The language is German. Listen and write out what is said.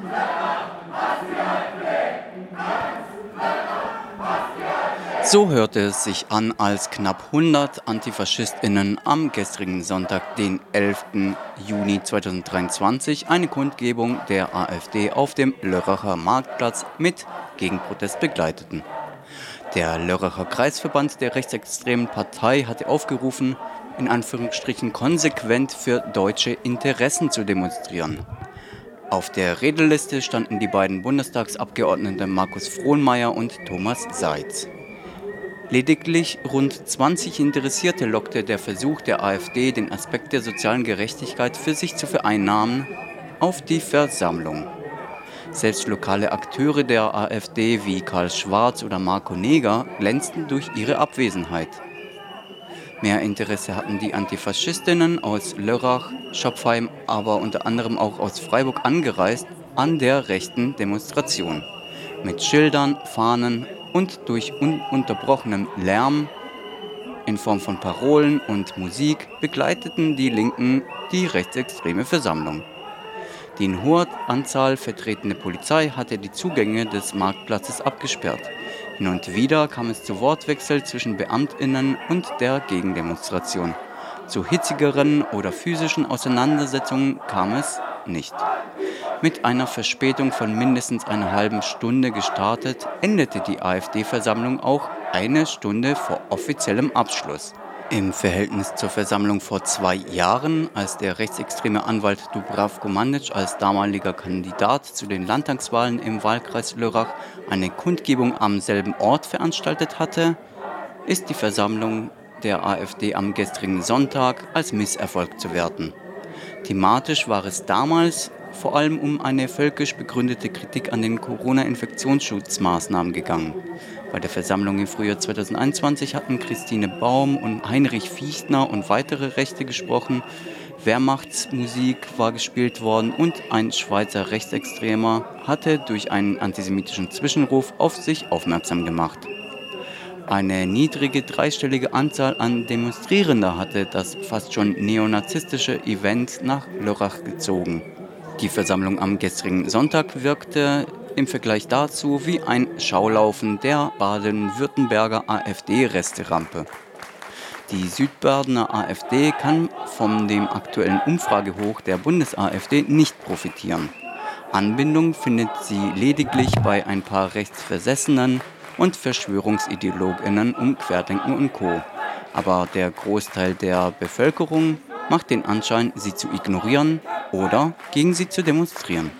Gracias. So hörte es sich an, als knapp 100 Antifaschistinnen am gestrigen Sonntag, den 11. Juni 2023, eine Kundgebung der AfD auf dem Lörracher Marktplatz mit Gegenprotest begleiteten. Der Lörracher Kreisverband der rechtsextremen Partei hatte aufgerufen, in Anführungsstrichen konsequent für deutsche Interessen zu demonstrieren. Auf der Redeliste standen die beiden Bundestagsabgeordneten Markus Frohnmeier und Thomas Seitz. Lediglich rund 20 Interessierte lockte der Versuch der AfD, den Aspekt der sozialen Gerechtigkeit für sich zu vereinnahmen, auf die Versammlung. Selbst lokale Akteure der AfD wie Karl Schwarz oder Marco Neger glänzten durch ihre Abwesenheit. Mehr Interesse hatten die Antifaschistinnen aus Lörrach, Schopfheim, aber unter anderem auch aus Freiburg angereist an der rechten Demonstration. Mit Schildern, Fahnen und durch ununterbrochenen Lärm in Form von Parolen und Musik begleiteten die Linken die rechtsextreme Versammlung. Die in hoher Anzahl vertretene Polizei hatte die Zugänge des Marktplatzes abgesperrt. Hin und wieder kam es zu Wortwechsel zwischen Beamtinnen und der Gegendemonstration. Zu hitzigeren oder physischen Auseinandersetzungen kam es nicht. Mit einer Verspätung von mindestens einer halben Stunde gestartet, endete die AfD-Versammlung auch eine Stunde vor offiziellem Abschluss. Im Verhältnis zur Versammlung vor zwei Jahren, als der rechtsextreme Anwalt Dubravko Mandic als damaliger Kandidat zu den Landtagswahlen im Wahlkreis Lörrach eine Kundgebung am selben Ort veranstaltet hatte, ist die Versammlung der AfD am gestrigen Sonntag als Misserfolg zu werten. Thematisch war es damals vor allem um eine völkisch begründete Kritik an den Corona-Infektionsschutzmaßnahmen gegangen. Bei der Versammlung im Frühjahr 2021 hatten Christine Baum und Heinrich Fichtner und weitere Rechte gesprochen. Wehrmachtsmusik war gespielt worden und ein Schweizer Rechtsextremer hatte durch einen antisemitischen Zwischenruf auf sich aufmerksam gemacht. Eine niedrige dreistellige Anzahl an Demonstrierender hatte das fast schon neonazistische Event nach Lörrach gezogen. Die Versammlung am gestrigen Sonntag wirkte im Vergleich dazu wie ein Schaulaufen der Baden-Württemberger AfD-Resterampe. Die Südbadener AfD kann von dem aktuellen Umfragehoch der Bundes-AfD nicht profitieren. Anbindung findet sie lediglich bei ein paar Rechtsversessenen und Verschwörungsideologinnen um Querdenken und Co. Aber der Großteil der Bevölkerung macht den Anschein, sie zu ignorieren oder gegen sie zu demonstrieren.